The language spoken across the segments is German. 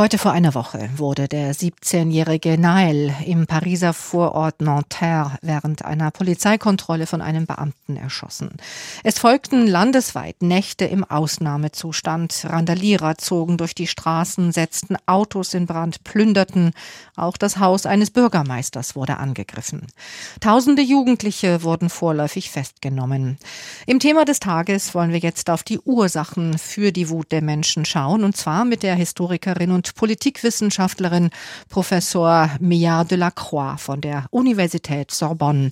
Heute vor einer Woche wurde der 17-jährige Nael im Pariser Vorort Nanterre während einer Polizeikontrolle von einem Beamten erschossen. Es folgten landesweit Nächte im Ausnahmezustand. Randalierer zogen durch die Straßen, setzten Autos in Brand, plünderten. Auch das Haus eines Bürgermeisters wurde angegriffen. Tausende Jugendliche wurden vorläufig festgenommen. Im Thema des Tages wollen wir jetzt auf die Ursachen für die Wut der Menschen schauen, und zwar mit der Historikerin und Politikwissenschaftlerin Professor la Croix von der Universität Sorbonne.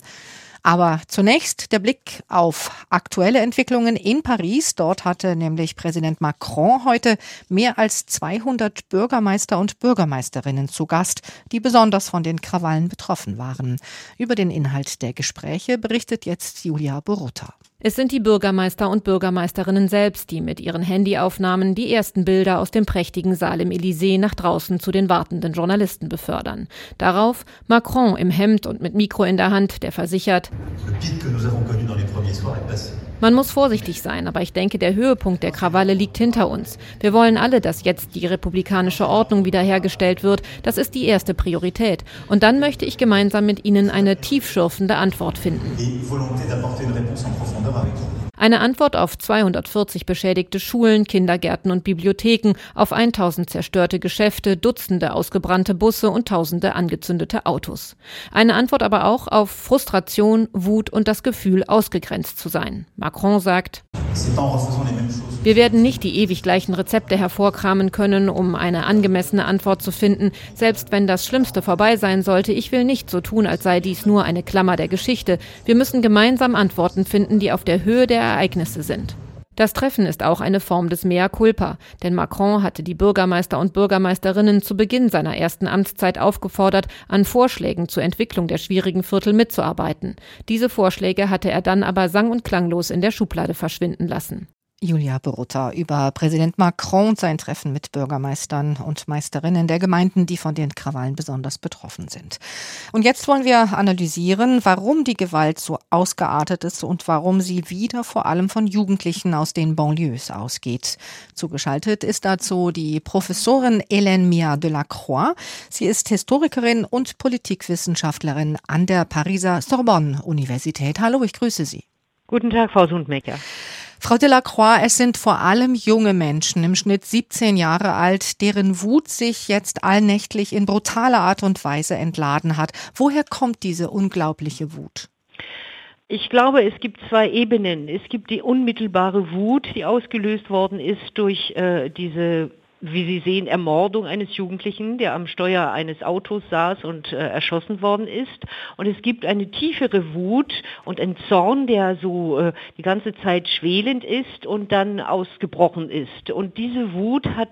Aber zunächst der Blick auf aktuelle Entwicklungen in Paris. Dort hatte nämlich Präsident Macron heute mehr als 200 Bürgermeister und Bürgermeisterinnen zu Gast, die besonders von den Krawallen betroffen waren. Über den Inhalt der Gespräche berichtet jetzt Julia Borutta. Es sind die Bürgermeister und Bürgermeisterinnen selbst, die mit ihren Handyaufnahmen die ersten Bilder aus dem prächtigen Saal im Élysée nach draußen zu den wartenden Journalisten befördern. Darauf Macron im Hemd und mit Mikro in der Hand, der versichert, man muss vorsichtig sein, aber ich denke, der Höhepunkt der Krawalle liegt hinter uns. Wir wollen alle, dass jetzt die republikanische Ordnung wiederhergestellt wird. Das ist die erste Priorität. Und dann möchte ich gemeinsam mit Ihnen eine tiefschürfende Antwort finden. Eine Antwort auf 240 beschädigte Schulen, Kindergärten und Bibliotheken, auf 1000 zerstörte Geschäfte, Dutzende ausgebrannte Busse und Tausende angezündete Autos. Eine Antwort aber auch auf Frustration, Wut und das Gefühl, ausgegrenzt zu sein. Macron sagt, wir werden nicht die ewig gleichen Rezepte hervorkramen können, um eine angemessene Antwort zu finden, selbst wenn das Schlimmste vorbei sein sollte. Ich will nicht so tun, als sei dies nur eine Klammer der Geschichte. Wir müssen gemeinsam Antworten finden, die auf der Höhe der Ereignisse sind. Das Treffen ist auch eine Form des Mea culpa, denn Macron hatte die Bürgermeister und Bürgermeisterinnen zu Beginn seiner ersten Amtszeit aufgefordert, an Vorschlägen zur Entwicklung der schwierigen Viertel mitzuarbeiten. Diese Vorschläge hatte er dann aber sang- und klanglos in der Schublade verschwinden lassen. Julia Berutta über Präsident Macron und sein Treffen mit Bürgermeistern und Meisterinnen der Gemeinden, die von den Krawallen besonders betroffen sind. Und jetzt wollen wir analysieren, warum die Gewalt so ausgeartet ist und warum sie wieder vor allem von Jugendlichen aus den Banlieues ausgeht. Zugeschaltet ist dazu die Professorin Hélène Mia de la Croix. Sie ist Historikerin und Politikwissenschaftlerin an der Pariser Sorbonne Universität. Hallo, ich grüße Sie. Guten Tag, Frau Sundmecker. Frau Delacroix, es sind vor allem junge Menschen, im Schnitt 17 Jahre alt, deren Wut sich jetzt allnächtlich in brutaler Art und Weise entladen hat. Woher kommt diese unglaubliche Wut? Ich glaube, es gibt zwei Ebenen. Es gibt die unmittelbare Wut, die ausgelöst worden ist durch äh, diese wie Sie sehen, Ermordung eines Jugendlichen, der am Steuer eines Autos saß und äh, erschossen worden ist. Und es gibt eine tiefere Wut und ein Zorn, der so äh, die ganze Zeit schwelend ist und dann ausgebrochen ist. Und diese Wut hat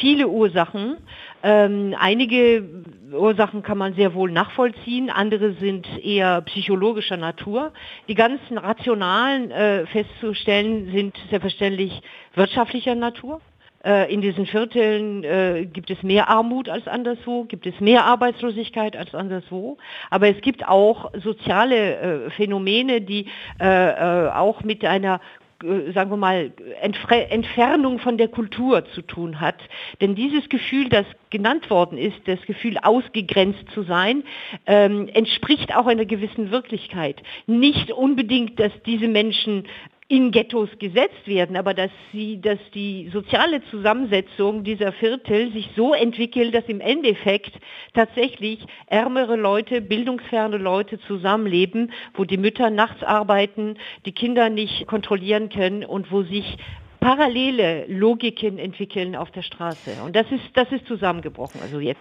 viele Ursachen. Ähm, einige Ursachen kann man sehr wohl nachvollziehen, andere sind eher psychologischer Natur. Die ganzen rationalen äh, festzustellen sind selbstverständlich wirtschaftlicher Natur. Äh, in diesen Vierteln äh, gibt es mehr Armut als anderswo, gibt es mehr Arbeitslosigkeit als anderswo. Aber es gibt auch soziale äh, Phänomene, die äh, äh, auch mit einer äh, sagen wir mal, Entfernung von der Kultur zu tun hat. Denn dieses Gefühl, das genannt worden ist, das Gefühl ausgegrenzt zu sein, ähm, entspricht auch einer gewissen Wirklichkeit. Nicht unbedingt, dass diese Menschen in Ghettos gesetzt werden, aber dass sie, dass die soziale Zusammensetzung dieser Viertel sich so entwickelt, dass im Endeffekt tatsächlich ärmere Leute, bildungsferne Leute zusammenleben, wo die Mütter nachts arbeiten, die Kinder nicht kontrollieren können und wo sich parallele Logiken entwickeln auf der Straße. Und das ist, das ist zusammengebrochen, also jetzt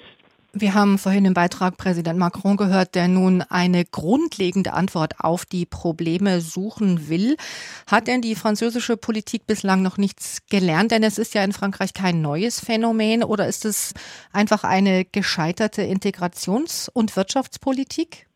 wir haben vorhin im Beitrag Präsident Macron gehört, der nun eine grundlegende Antwort auf die Probleme suchen will. Hat denn die französische Politik bislang noch nichts gelernt? Denn es ist ja in Frankreich kein neues Phänomen oder ist es einfach eine gescheiterte Integrations- und Wirtschaftspolitik?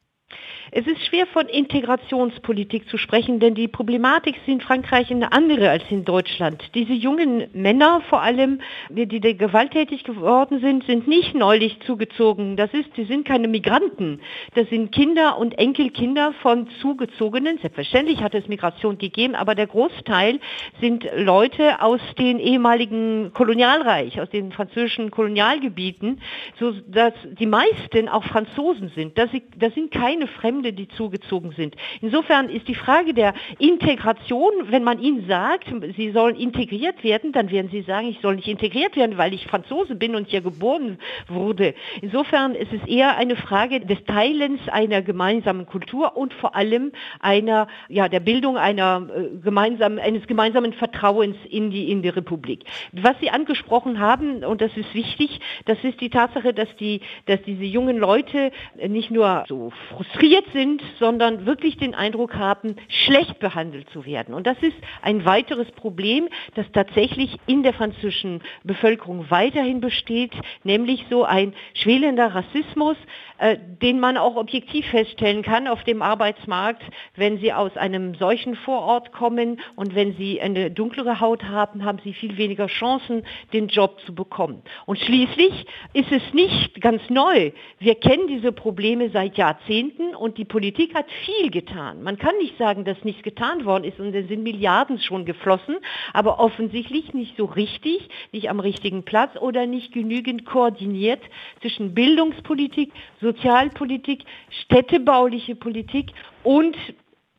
Es ist schwer von Integrationspolitik zu sprechen, denn die Problematik ist in Frankreich eine andere als in Deutschland. Diese jungen Männer vor allem, die, die gewalttätig geworden sind, sind nicht neulich zugezogen. Das ist, sie sind keine Migranten. Das sind Kinder und Enkelkinder von Zugezogenen. Selbstverständlich hat es Migration gegeben, aber der Großteil sind Leute aus den ehemaligen Kolonialreich, aus den französischen Kolonialgebieten, so dass die meisten auch Franzosen sind. Das, das sind keine Fremde, die zugezogen sind. Insofern ist die Frage der Integration, wenn man ihnen sagt, sie sollen integriert werden, dann werden sie sagen, ich soll nicht integriert werden, weil ich Franzose bin und hier geboren wurde. Insofern ist es eher eine Frage des Teilens einer gemeinsamen Kultur und vor allem einer, ja, der Bildung einer äh, gemeinsamen, eines gemeinsamen Vertrauens in die, in die Republik. Was Sie angesprochen haben, und das ist wichtig, das ist die Tatsache, dass die, dass diese jungen Leute nicht nur so frustriert sind, sondern wirklich den Eindruck haben, schlecht behandelt zu werden. Und das ist ein weiteres Problem, das tatsächlich in der französischen Bevölkerung weiterhin besteht, nämlich so ein schwelender Rassismus, äh, den man auch objektiv feststellen kann auf dem Arbeitsmarkt, wenn sie aus einem solchen Vorort kommen und wenn sie eine dunklere Haut haben, haben sie viel weniger Chancen, den Job zu bekommen. Und schließlich ist es nicht ganz neu. Wir kennen diese Probleme seit Jahrzehnten und die Politik hat viel getan. Man kann nicht sagen, dass nichts getan worden ist und es sind Milliarden schon geflossen, aber offensichtlich nicht so richtig, nicht am richtigen Platz oder nicht genügend koordiniert zwischen Bildungspolitik, Sozialpolitik, städtebauliche Politik und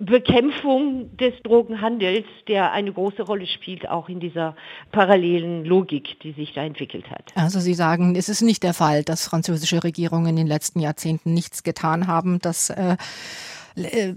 Bekämpfung des Drogenhandels, der eine große Rolle spielt, auch in dieser parallelen Logik, die sich da entwickelt hat. Also Sie sagen, es ist nicht der Fall, dass französische Regierungen in den letzten Jahrzehnten nichts getan haben. Das äh,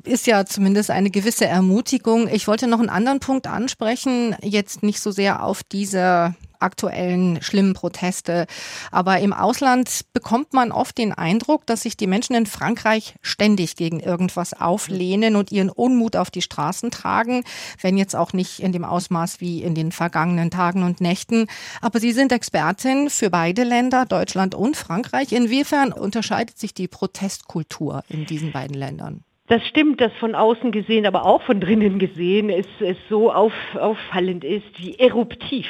ist ja zumindest eine gewisse Ermutigung. Ich wollte noch einen anderen Punkt ansprechen, jetzt nicht so sehr auf diese aktuellen schlimmen Proteste. Aber im Ausland bekommt man oft den Eindruck, dass sich die Menschen in Frankreich ständig gegen irgendwas auflehnen und ihren Unmut auf die Straßen tragen, wenn jetzt auch nicht in dem Ausmaß wie in den vergangenen Tagen und Nächten. Aber Sie sind Expertin für beide Länder, Deutschland und Frankreich. Inwiefern unterscheidet sich die Protestkultur in diesen beiden Ländern? Das stimmt, dass von außen gesehen, aber auch von drinnen gesehen es, es so auf, auffallend ist, wie eruptiv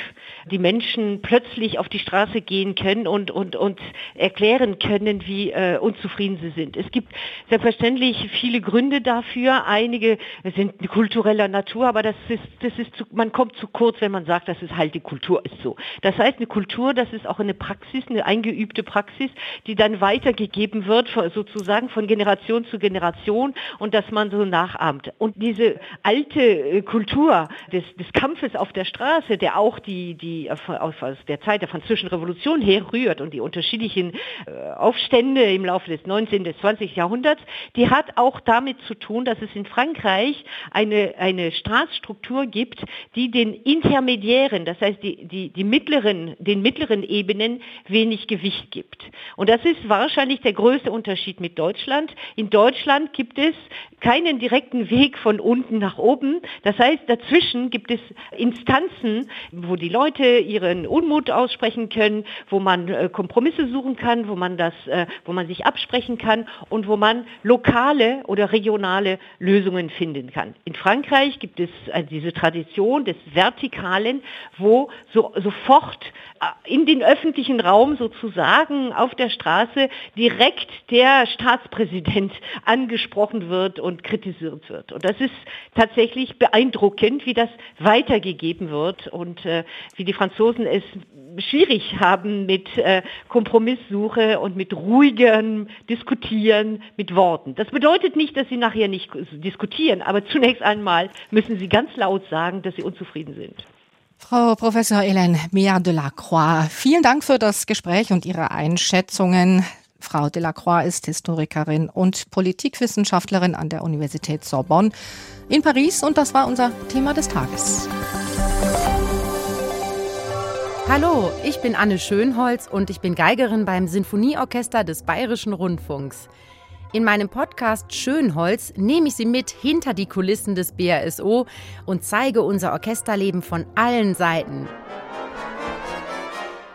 die Menschen plötzlich auf die Straße gehen können und, und, und erklären können, wie äh, unzufrieden sie sind. Es gibt selbstverständlich viele Gründe dafür. Einige sind kultureller Natur, aber das ist, das ist zu, man kommt zu kurz, wenn man sagt, das ist halt die Kultur ist so. Das heißt, eine Kultur, das ist auch eine Praxis, eine eingeübte Praxis, die dann weitergegeben wird, sozusagen von Generation zu Generation und dass man so nachahmt. Und diese alte äh, Kultur des, des Kampfes auf der Straße, der auch die, die äh, aus der Zeit der französischen Revolution herrührt und die unterschiedlichen äh, Aufstände im Laufe des 19. des 20. Jahrhunderts, die hat auch damit zu tun, dass es in Frankreich eine, eine Staatsstruktur gibt, die den Intermediären, das heißt die, die, die mittleren, den mittleren Ebenen wenig Gewicht gibt. Und das ist wahrscheinlich der größte Unterschied mit Deutschland. In Deutschland gibt es keinen direkten Weg von unten nach oben. Das heißt, dazwischen gibt es Instanzen, wo die Leute ihren Unmut aussprechen können, wo man äh, Kompromisse suchen kann, wo man das, äh, wo man sich absprechen kann und wo man lokale oder regionale Lösungen finden kann. In Frankreich gibt es äh, diese Tradition des Vertikalen, wo so, sofort in den öffentlichen Raum sozusagen auf der Straße direkt der Staatspräsident angesprochen wird und kritisiert wird. Und das ist tatsächlich beeindruckend, wie das weitergegeben wird und äh, wie die Franzosen es schwierig haben mit äh, Kompromisssuche und mit ruhigem Diskutieren mit Worten. Das bedeutet nicht, dass sie nachher nicht diskutieren, aber zunächst einmal müssen sie ganz laut sagen, dass sie unzufrieden sind. Frau Professor Hélène Mia Delacroix, vielen Dank für das Gespräch und Ihre Einschätzungen. Frau Delacroix ist Historikerin und Politikwissenschaftlerin an der Universität Sorbonne in Paris und das war unser Thema des Tages. Hallo, ich bin Anne Schönholz und ich bin Geigerin beim Sinfonieorchester des Bayerischen Rundfunks. In meinem Podcast Schönholz nehme ich Sie mit hinter die Kulissen des BRSO und zeige unser Orchesterleben von allen Seiten.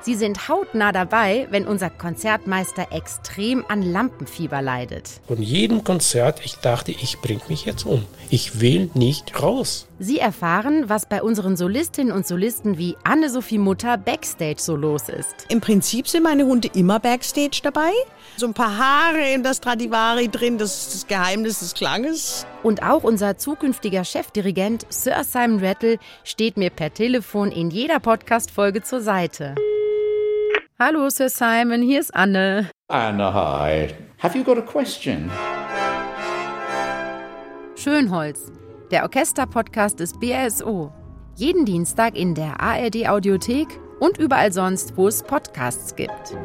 Sie sind hautnah dabei, wenn unser Konzertmeister extrem an Lampenfieber leidet. Von jedem Konzert, ich dachte, ich bringe mich jetzt um. Ich will nicht raus. Sie erfahren, was bei unseren Solistinnen und Solisten wie Anne-Sophie Mutter backstage so los ist. Im Prinzip sind meine Hunde immer backstage dabei. So ein paar Haare in der Stradivari drin, das ist das Geheimnis des Klanges. Und auch unser zukünftiger Chefdirigent Sir Simon Rattle steht mir per Telefon in jeder Podcast-Folge zur Seite. Hallo Sir Simon, hier ist Anne. Anne, hi. Have you got a question? Schönholz, der Orchester-Podcast des BRSO. Jeden Dienstag in der ARD-Audiothek und überall sonst, wo es Podcasts gibt.